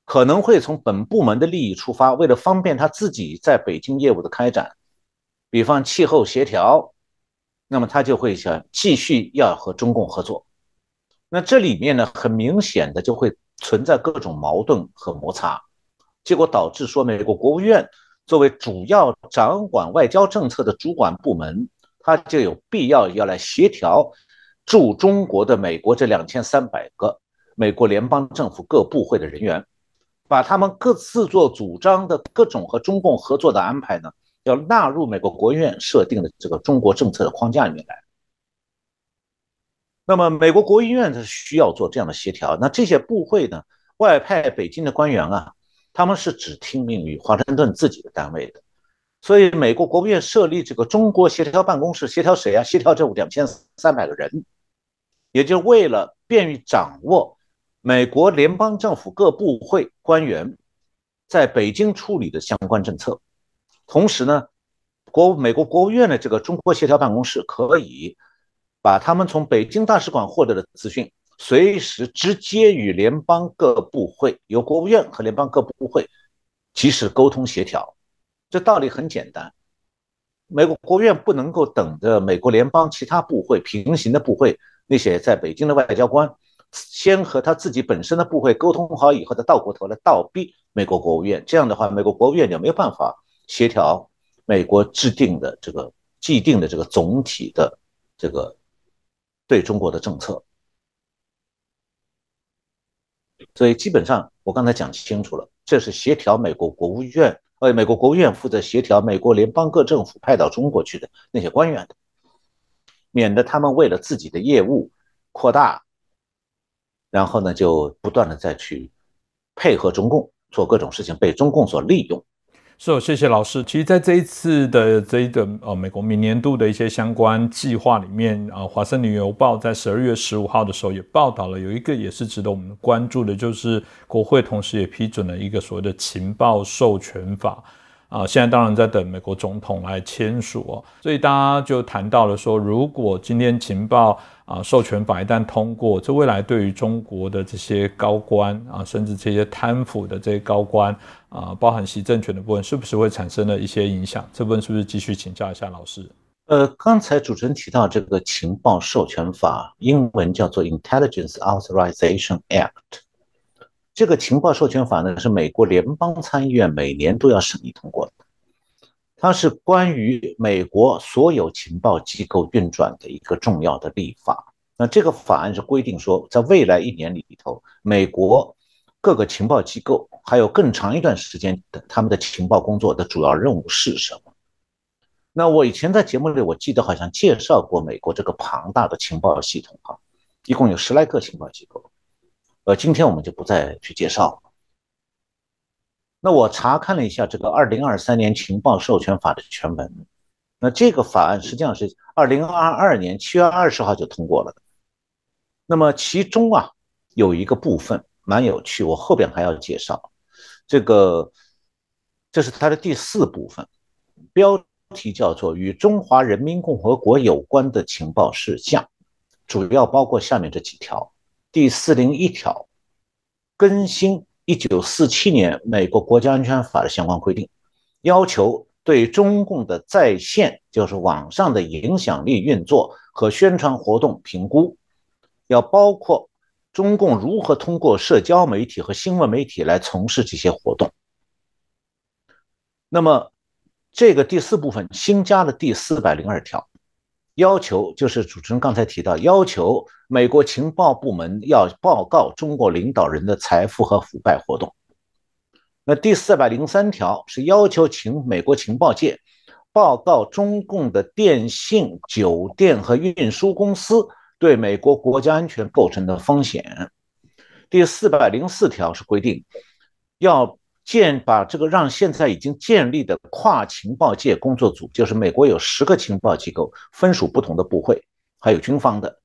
可能会从本部门的利益出发，为了方便他自己在北京业务的开展，比方气候协调，那么他就会想继续要和中共合作。那这里面呢，很明显的就会存在各种矛盾和摩擦，结果导致说，美国国务院作为主要掌管外交政策的主管部门，他就有必要要来协调。驻中国的美国这两千三百个美国联邦政府各部会的人员，把他们各自作主张的各种和中共合作的安排呢，要纳入美国国务院设定的这个中国政策的框架里面来。那么，美国国务院是需要做这样的协调。那这些部会呢，外派北京的官员啊，他们是只听命于华盛顿自己的单位的。所以，美国国务院设立这个中国协调办公室，协调谁啊？协调这两千三百个人。也就为了便于掌握美国联邦政府各部会官员在北京处理的相关政策，同时呢，国美国国务院的这个中国协调办公室可以把他们从北京大使馆获得的资讯，随时直接与联邦各部会，由国务院和联邦各部会及时沟通协调。这道理很简单，美国国务院不能够等着美国联邦其他部会平行的部会。那些在北京的外交官，先和他自己本身的部会沟通好以后，再倒过头来倒逼美国国务院。这样的话，美国国务院就没有办法协调美国制定的这个既定的这个总体的这个对中国的政策。所以基本上，我刚才讲清楚了，这是协调美国国务院，呃，美国国务院负责协调美国联邦各政府派到中国去的那些官员的。免得他们为了自己的业务扩大，然后呢，就不断的再去配合中共做各种事情，被中共所利用。是，谢谢老师。其实，在这一次的这一个呃美国明年度的一些相关计划里面，啊，华盛顿邮报在十二月十五号的时候也报道了，有一个也是值得我们关注的，就是国会同时也批准了一个所谓的情报授权法。啊，现在当然在等美国总统来签署哦，所以大家就谈到了说，如果今天情报啊授权法一旦通过，这未来对于中国的这些高官啊，甚至这些贪腐的这些高官啊，包含习政权的部分，是不是会产生了一些影响？这部分是不是继续请教一下老师？呃，刚才主持人提到这个情报授权法，英文叫做 Intelligence Authorization Act。这个情报授权法呢，是美国联邦参议院每年都要审议通过的。它是关于美国所有情报机构运转的一个重要的立法。那这个法案是规定说，在未来一年里头，美国各个情报机构还有更长一段时间的他们的情报工作的主要任务是什么？那我以前在节目里，我记得好像介绍过美国这个庞大的情报系统哈，一共有十来个情报机构。呃，今天我们就不再去介绍了。那我查看了一下这个《二零二三年情报授权法》的全文，那这个法案实际上是二零二二年七月二十号就通过了的。那么其中啊有一个部分蛮有趣，我后边还要介绍。这个这是它的第四部分，标题叫做“与中华人民共和国有关的情报事项”，主要包括下面这几条。第四零一条，更新一九四七年美国国家安全法的相关规定，要求对中共的在线，就是网上的影响力运作和宣传活动评估，要包括中共如何通过社交媒体和新闻媒体来从事这些活动。那么，这个第四部分新加了第四百零二条。要求就是主持人刚才提到，要求美国情报部门要报告中国领导人的财富和腐败活动。那第四百零三条是要求请美国情报界报告中共的电信、酒店和运输公司对美国国家安全构成的风险。第四百零四条是规定要。建把这个让现在已经建立的跨情报界工作组，就是美国有十个情报机构，分属不同的部会，还有军方的。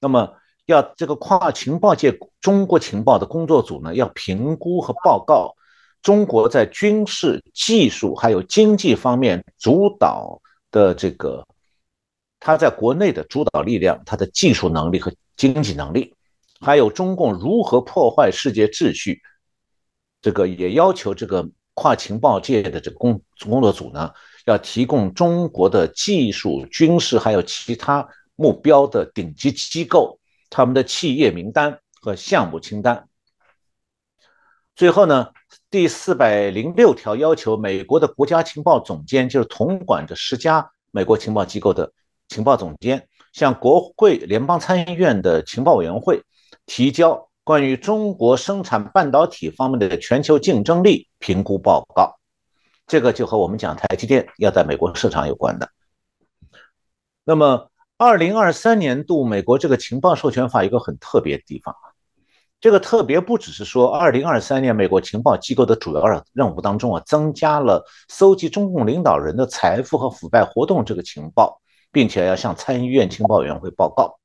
那么要这个跨情报界中国情报的工作组呢，要评估和报告中国在军事技术还有经济方面主导的这个，他在国内的主导力量，他的技术能力和经济能力，还有中共如何破坏世界秩序。这个也要求这个跨情报界的这个工工作组呢，要提供中国的技术、军事还有其他目标的顶级机构他们的企业名单和项目清单。最后呢，第四百零六条要求美国的国家情报总监，就是统管着十家美国情报机构的情报总监，向国会联邦参议院的情报委员会提交。关于中国生产半导体方面的全球竞争力评估报告，这个就和我们讲台积电要在美国市场有关的。那么，二零二三年度美国这个情报授权法一个很特别的地方啊，这个特别不只是说二零二三年美国情报机构的主要任务当中啊，增加了搜集中共领导人的财富和腐败活动这个情报，并且要向参议院情报委员会报告，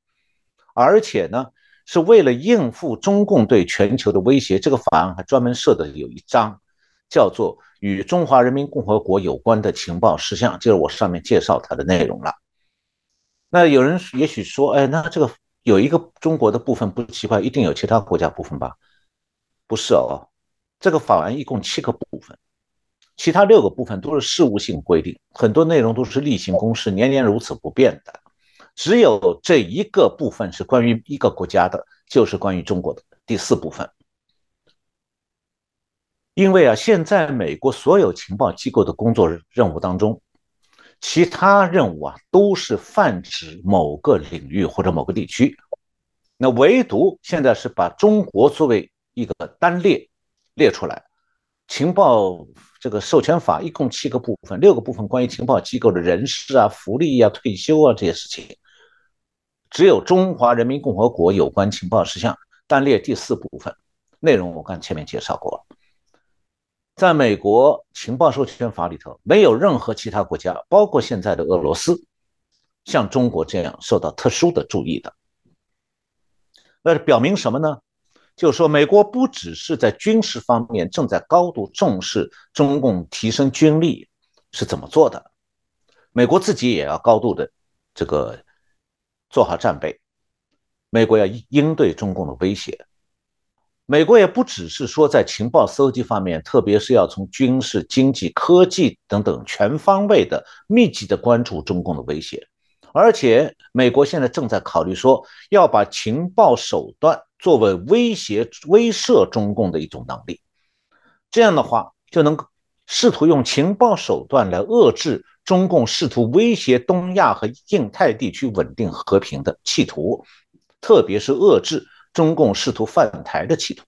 而且呢。是为了应付中共对全球的威胁，这个法案还专门设的有一章，叫做“与中华人民共和国有关的情报事项”，就是我上面介绍它的内容了。那有人也许说，哎，那这个有一个中国的部分不奇怪，一定有其他国家部分吧？不是哦，这个法案一共七个部分，其他六个部分都是事务性规定，很多内容都是例行公事，年年如此不变的。只有这一个部分是关于一个国家的，就是关于中国的第四部分。因为啊，现在美国所有情报机构的工作任务当中，其他任务啊都是泛指某个领域或者某个地区，那唯独现在是把中国作为一个单列列出来。情报这个授权法一共七个部分，六个部分关于情报机构的人事啊、福利啊、退休啊这些事情。只有中华人民共和国有关情报事项单列第四部分内容，我刚前面介绍过了。在美国情报授权法里头，没有任何其他国家，包括现在的俄罗斯，像中国这样受到特殊的注意的。那表明什么呢？就是说，美国不只是在军事方面正在高度重视中共提升军力是怎么做的，美国自己也要高度的这个做好战备，美国要应对中共的威胁。美国也不只是说在情报搜集方面，特别是要从军事、经济、科技等等全方位的密集的关注中共的威胁，而且美国现在正在考虑说要把情报手段作为威胁、威慑中共的一种能力，这样的话就能够试图用情报手段来遏制中共试图威胁东亚和印太地区稳定和平的企图，特别是遏制。中共试图犯台的企图。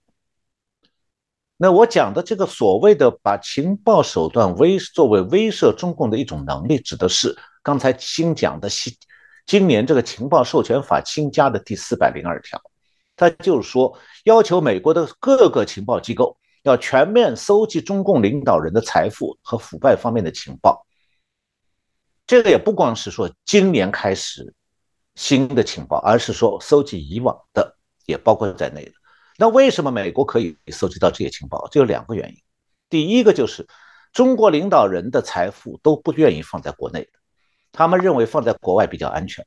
那我讲的这个所谓的把情报手段威作为威慑中共的一种能力，指的是刚才新讲的新今年这个情报授权法新加的第四百零二条，它就是说要求美国的各个情报机构要全面搜集中共领导人的财富和腐败方面的情报。这个也不光是说今年开始新的情报，而是说搜集以往的。也包括在内的。那为什么美国可以搜集到这些情报？就有两个原因。第一个就是中国领导人的财富都不愿意放在国内的，他们认为放在国外比较安全。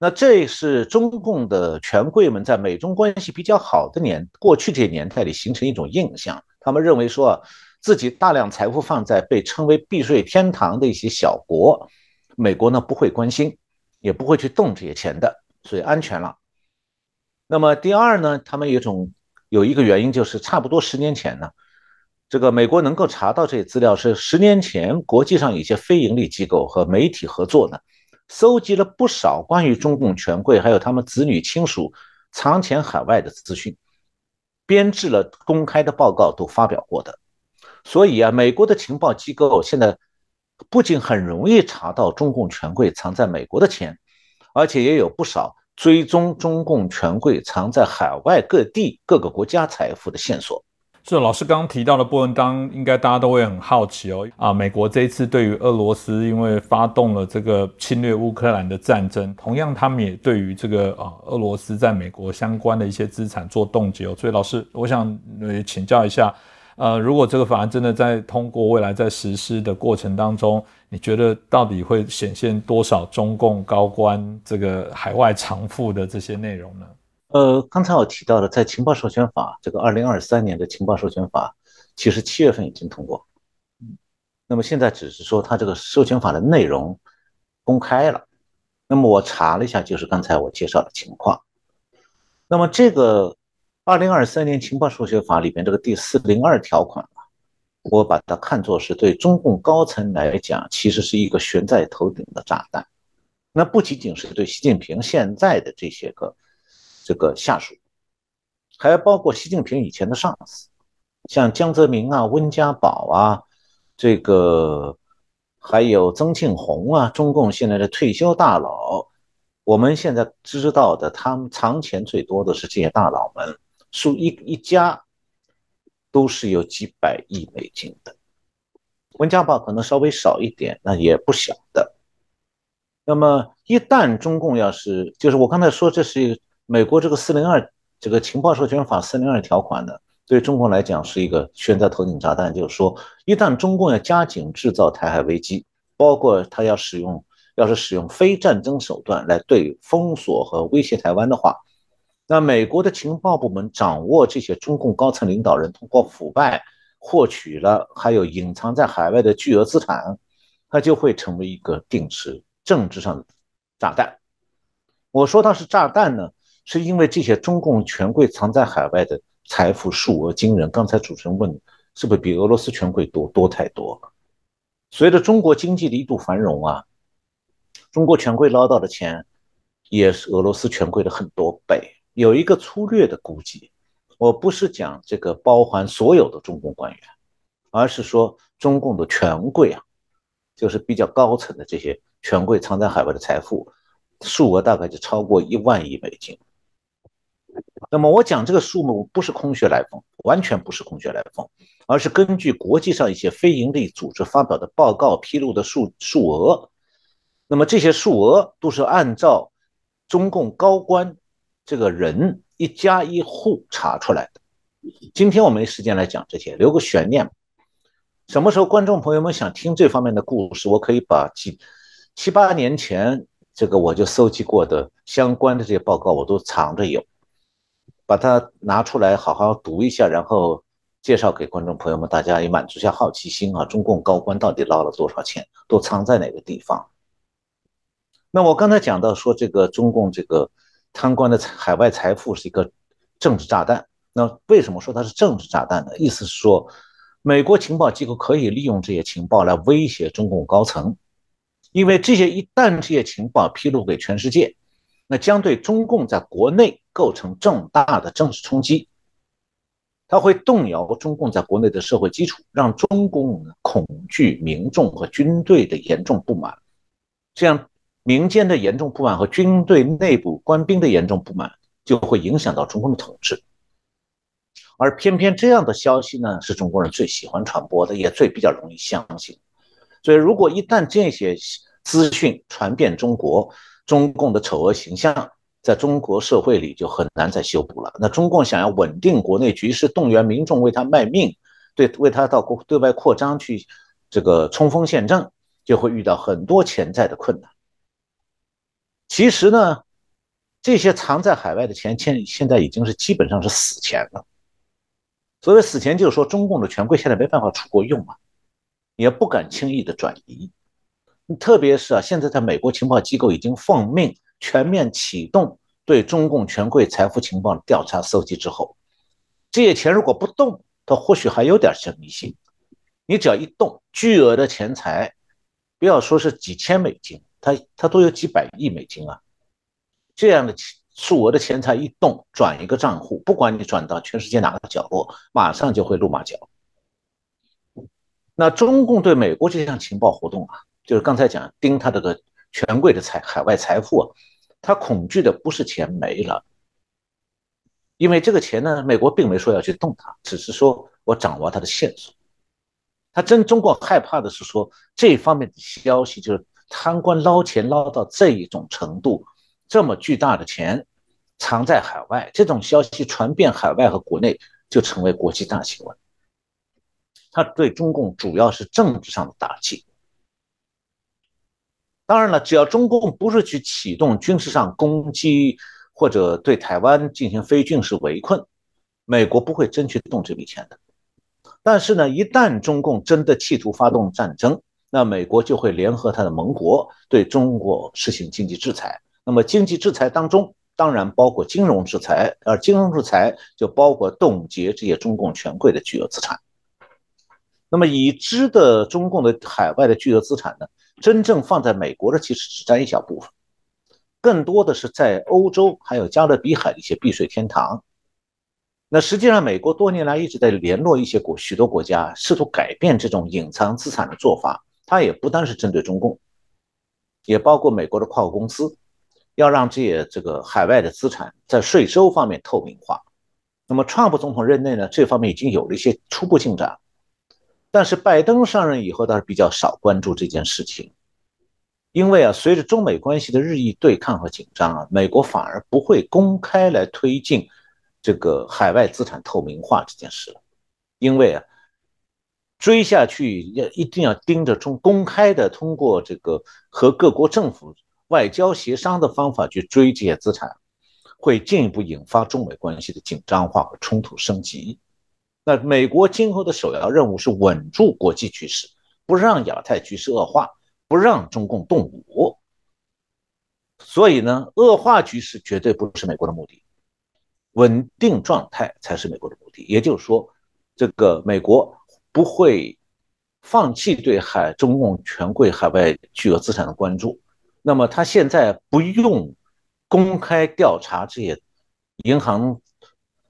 那这是中共的权贵们在美中关系比较好的年过去这些年代里形成一种印象，他们认为说自己大量财富放在被称为避税天堂的一些小国，美国呢不会关心，也不会去动这些钱的，所以安全了。那么第二呢，他们有种有一个原因，就是差不多十年前呢，这个美国能够查到这些资料，是十年前国际上一些非盈利机构和媒体合作呢，搜集了不少关于中共权贵还有他们子女亲属藏钱海外的资讯，编制了公开的报告都发表过的。所以啊，美国的情报机构现在不仅很容易查到中共权贵藏在美国的钱，而且也有不少。追踪中共权贵藏在海外各地各个国家财富的线索。是老师刚刚提到的部分，当应该大家都会很好奇哦。啊，美国这一次对于俄罗斯，因为发动了这个侵略乌克兰的战争，同样他们也对于这个啊俄罗斯在美国相关的一些资产做冻结哦。所以老师，我想请教一下。呃，如果这个法案真的在通过，未来在实施的过程当中，你觉得到底会显现多少中共高官这个海外藏富的这些内容呢？呃，刚才我提到的，在情报授权法这个二零二三年的情报授权法，其实七月份已经通过，那么现在只是说它这个授权法的内容公开了。那么我查了一下，就是刚才我介绍的情况。那么这个。二零二三年情报数学法里边这个第四零二条款啊，我把它看作是对中共高层来讲，其实是一个悬在头顶的炸弹。那不仅仅是对习近平现在的这些个这个下属，还包括习近平以前的上司，像江泽民啊、温家宝啊，这个还有曾庆红啊，中共现在的退休大佬。我们现在知道的，他们藏钱最多的是这些大佬们。数一一家都是有几百亿美金的，温家宝可能稍微少一点，那也不小的。那么一旦中共要是，就是我刚才说，这是美国这个四零二这个情报授权法四零二条款的，对中共来讲是一个悬在头顶炸弹。就是说，一旦中共要加紧制造台海危机，包括他要使用，要是使用非战争手段来对封锁和威胁台湾的话。那美国的情报部门掌握这些中共高层领导人通过腐败获取了，还有隐藏在海外的巨额资产，它就会成为一个定时政治上的炸弹。我说它是炸弹呢，是因为这些中共权贵藏在海外的财富数额惊人。刚才主持人问，是不是比俄罗斯权贵多多太多？随着中国经济的一度繁荣啊，中国权贵捞到的钱也是俄罗斯权贵的很多倍。有一个粗略的估计，我不是讲这个包含所有的中共官员，而是说中共的权贵啊，就是比较高层的这些权贵藏在海外的财富，数额大概就超过一万亿美金。那么我讲这个数目不是空穴来风，完全不是空穴来风，而是根据国际上一些非营利组织发表的报告披露的数数额。那么这些数额都是按照中共高官这个人一家一户查出来的。今天我没时间来讲这些，留个悬念。什么时候观众朋友们想听这方面的故事，我可以把几七八年前这个我就搜集过的相关的这些报告，我都藏着有。把它拿出来好好读一下，然后介绍给观众朋友们，大家也满足下好奇心啊。中共高官到底捞了多少钱，都藏在哪个地方？那我刚才讲到说，这个中共这个贪官的海外财富是一个政治炸弹。那为什么说它是政治炸弹呢？意思是说，美国情报机构可以利用这些情报来威胁中共高层，因为这些一旦这些情报披露给全世界。那将对中共在国内构成重大的政治冲击，它会动摇中共在国内的社会基础，让中共恐惧民众和军队的严重不满，这样民间的严重不满和军队内部官兵的严重不满就会影响到中共的统治，而偏偏这样的消息呢，是中国人最喜欢传播的，也最比较容易相信，所以如果一旦这些资讯传遍中国，中共的丑恶形象在中国社会里就很难再修补了。那中共想要稳定国内局势，动员民众为他卖命，对为他到国对外扩张去这个冲锋陷阵，就会遇到很多潜在的困难。其实呢，这些藏在海外的钱，现现在已经是基本上是死钱了。所谓死钱，就是说中共的权贵现在没办法出国用啊，也不敢轻易的转移。特别是啊，现在在美国情报机构已经奉命全面启动对中共权贵财富情报的调查搜集之后，这些钱如果不动，它或许还有点神秘性。你只要一动，巨额的钱财，不要说是几千美金，它它都有几百亿美金啊。这样的数额的钱财一动，转一个账户，不管你转到全世界哪个角落，马上就会露马脚。那中共对美国这项情报活动啊。就是刚才讲盯他这个权贵的财海外财富啊，他恐惧的不是钱没了，因为这个钱呢，美国并没说要去动它，只是说我掌握它的线索。他真中国害怕的是说这方面的消息，就是贪官捞钱捞到这一种程度，这么巨大的钱藏在海外，这种消息传遍海外和国内，就成为国际大新闻。他对中共主要是政治上的打击。当然了，只要中共不是去启动军事上攻击，或者对台湾进行非军事围困，美国不会真去动这笔钱的。但是呢，一旦中共真的企图发动战争，那美国就会联合他的盟国对中国实行经济制裁。那么经济制裁当中，当然包括金融制裁，而金融制裁就包括冻结这些中共权贵的巨额资产。那么已知的中共的海外的巨额资产呢？真正放在美国的其实只占一小部分，更多的是在欧洲还有加勒比海的一些避税天堂。那实际上，美国多年来一直在联络一些国许多国家，试图改变这种隐藏资产的做法。它也不单是针对中共，也包括美国的跨国公司，要让这些这个海外的资产在税收方面透明化。那么，川普总统任内呢，这方面已经有了一些初步进展。但是拜登上任以后倒是比较少关注这件事情，因为啊，随着中美关系的日益对抗和紧张啊，美国反而不会公开来推进这个海外资产透明化这件事了，因为啊，追下去要一定要盯着中公开的通过这个和各国政府外交协商的方法去追这些资产，会进一步引发中美关系的紧张化和冲突升级。那美国今后的首要任务是稳住国际局势，不让亚太局势恶化，不让中共动武。所以呢，恶化局势绝对不是美国的目的，稳定状态才是美国的目的。也就是说，这个美国不会放弃对海中共权贵海外巨额资产的关注。那么他现在不用公开调查这些银行。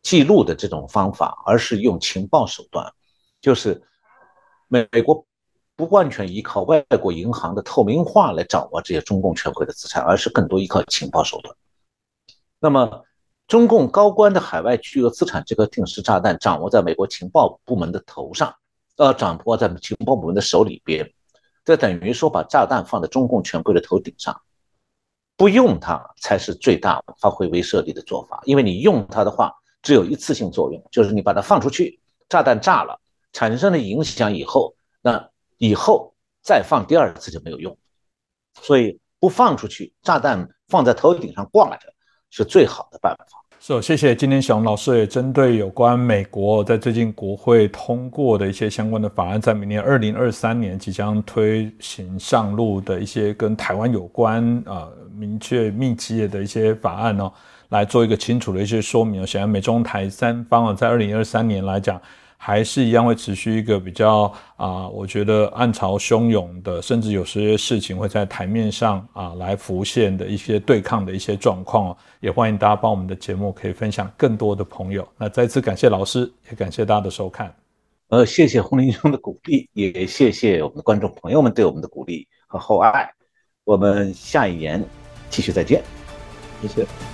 记录的这种方法，而是用情报手段，就是美美国不完全依靠外国银行的透明化来掌握这些中共权贵的资产，而是更多依靠情报手段。那么，中共高官的海外巨额资产，这个定时炸弹掌握在美国情报部门的头上，呃，掌握在情报部门的手里边，这等于说把炸弹放在中共权贵的头顶上，不用它才是最大发挥威慑力的做法。因为你用它的话，只有一次性作用，就是你把它放出去，炸弹炸了，产生了影响以后，那以后再放第二次就没有用。所以不放出去，炸弹放在头顶上挂着。是最好的办法。是，谢谢。今天小红老师也针对有关美国在最近国会通过的一些相关的法案，在明年二零二三年即将推行上路的一些跟台湾有关啊明确密切的一些法案呢，来做一个清楚的一些说明。显然，美中台三方啊，在二零二三年来讲。还是一样会持续一个比较啊，我觉得暗潮汹涌的，甚至有些事情会在台面上啊来浮现的一些对抗的一些状况哦。也欢迎大家帮我们的节目可以分享更多的朋友。那再次感谢老师，也感谢大家的收看。呃，谢谢洪林兄的鼓励，也谢谢我们的观众朋友们对我们的鼓励和厚爱。我们下一年继续再见，谢谢。